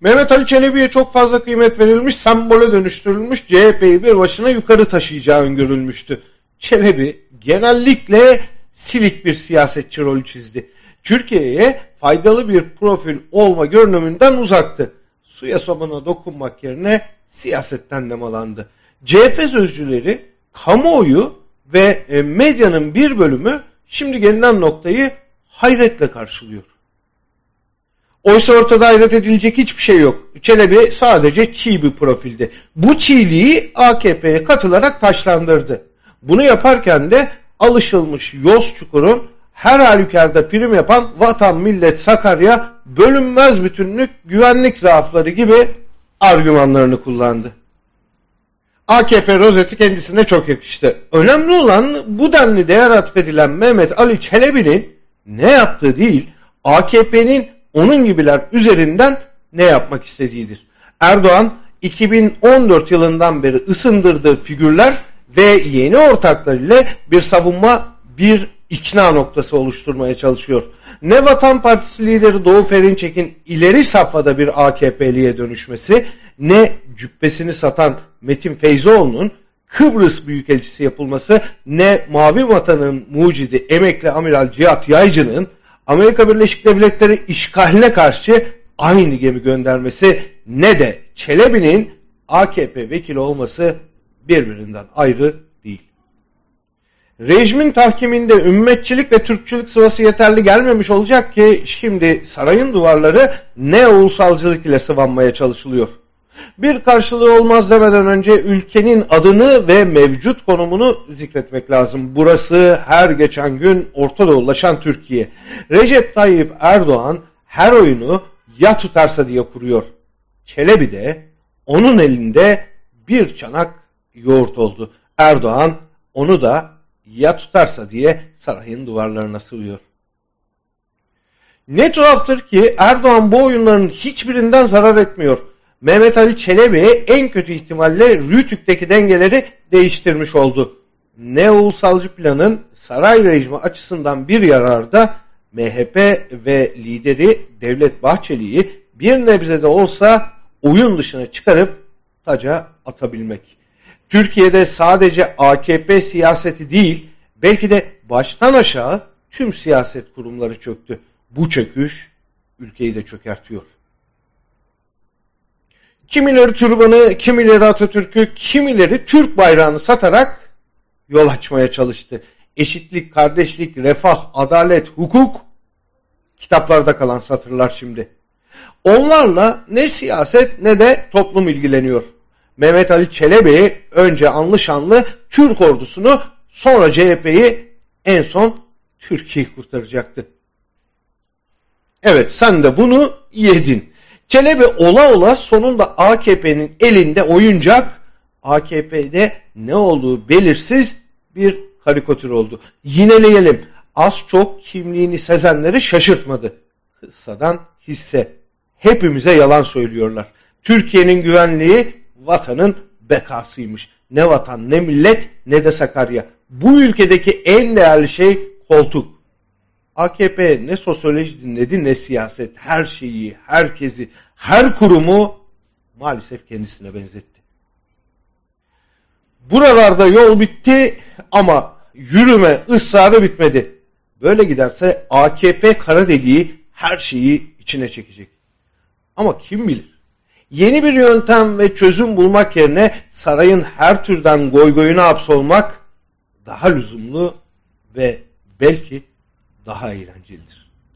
Mehmet Ali Çelebi'ye çok fazla kıymet verilmiş, sembole dönüştürülmüş, CHP'yi bir başına yukarı taşıyacağı öngörülmüştü. Çelebi genellikle silik bir siyasetçi rolü çizdi. Türkiye'ye faydalı bir profil olma görünümünden uzaktı. Suya sabuna dokunmak yerine siyasetten nemalandı. CHP sözcüleri kamuoyu ve e, medyanın bir bölümü şimdi gelinen noktayı hayretle karşılıyor. Oysa ortada hayret edilecek hiçbir şey yok. Çelebi sadece çiğ bir profildi. Bu çiğliği AKP'ye katılarak taşlandırdı. Bunu yaparken de alışılmış yoz çukurun her halükarda prim yapan vatan millet Sakarya bölünmez bütünlük güvenlik zaafları gibi argümanlarını kullandı. AKP rozeti kendisine çok yakıştı. Önemli olan bu denli değer atfedilen Mehmet Ali Çelebi'nin ne yaptığı değil, AKP'nin onun gibiler üzerinden ne yapmak istediğidir. Erdoğan 2014 yılından beri ısındırdığı figürler ve yeni ortaklarıyla bir savunma, bir ikna noktası oluşturmaya çalışıyor. Ne Vatan Partisi lideri Doğu Perinçek'in ileri safhada bir AKP'liye dönüşmesi, ne cübbesini satan Metin Feyzoğlu'nun Kıbrıs Büyükelçisi yapılması, ne Mavi Vatan'ın mucidi emekli amiral Cihat Yaycı'nın Amerika Birleşik Devletleri işgaline karşı aynı gemi göndermesi, ne de Çelebi'nin AKP vekili olması birbirinden ayrı değil. Rejimin tahkiminde ümmetçilik ve Türkçülük sıvası yeterli gelmemiş olacak ki şimdi sarayın duvarları ne ulusalcılık ile sıvanmaya çalışılıyor. Bir karşılığı olmaz demeden önce ülkenin adını ve mevcut konumunu zikretmek lazım. Burası her geçen gün Orta Doğulaşan Türkiye. Recep Tayyip Erdoğan her oyunu ya tutarsa diye kuruyor. Çelebi de onun elinde bir çanak yoğurt oldu. Erdoğan onu da ya tutarsa diye sarayın duvarlarına sığıyor. Ne tuhaftır ki Erdoğan bu oyunların hiçbirinden zarar etmiyor. Mehmet Ali Çelebi en kötü ihtimalle Rütük'teki dengeleri değiştirmiş oldu. Ne ulusalcı planın saray rejimi açısından bir yararı da MHP ve lideri Devlet Bahçeli'yi bir nebze de olsa oyun dışına çıkarıp taca atabilmek. Türkiye'de sadece AKP siyaseti değil, belki de baştan aşağı tüm siyaset kurumları çöktü. Bu çöküş ülkeyi de çökertiyor. Kimileri türbanı, kimileri Atatürk'ü, kimileri Türk bayrağını satarak yol açmaya çalıştı. Eşitlik, kardeşlik, refah, adalet, hukuk kitaplarda kalan satırlar şimdi. Onlarla ne siyaset ne de toplum ilgileniyor. Mehmet Ali Çelebi önce anlı şanlı Türk ordusunu sonra CHP'yi en son Türkiye'yi kurtaracaktı. Evet sen de bunu yedin. Çelebi ola ola sonunda AKP'nin elinde oyuncak AKP'de ne olduğu belirsiz bir karikatür oldu. Yineleyelim. Az çok kimliğini sezenleri şaşırtmadı. Kıssadan hisse. Hepimize yalan söylüyorlar. Türkiye'nin güvenliği vatanın bekasıymış. Ne vatan ne millet ne de Sakarya. Bu ülkedeki en değerli şey koltuk. AKP ne sosyoloji dinledi ne siyaset. Her şeyi, herkesi, her kurumu maalesef kendisine benzetti. Buralarda yol bitti ama yürüme ısrarı bitmedi. Böyle giderse AKP kara deliği her şeyi içine çekecek. Ama kim bilir? Yeni bir yöntem ve çözüm bulmak yerine sarayın her türden goygoyuna hapsolmak daha lüzumlu ve belki daha eğlencelidir.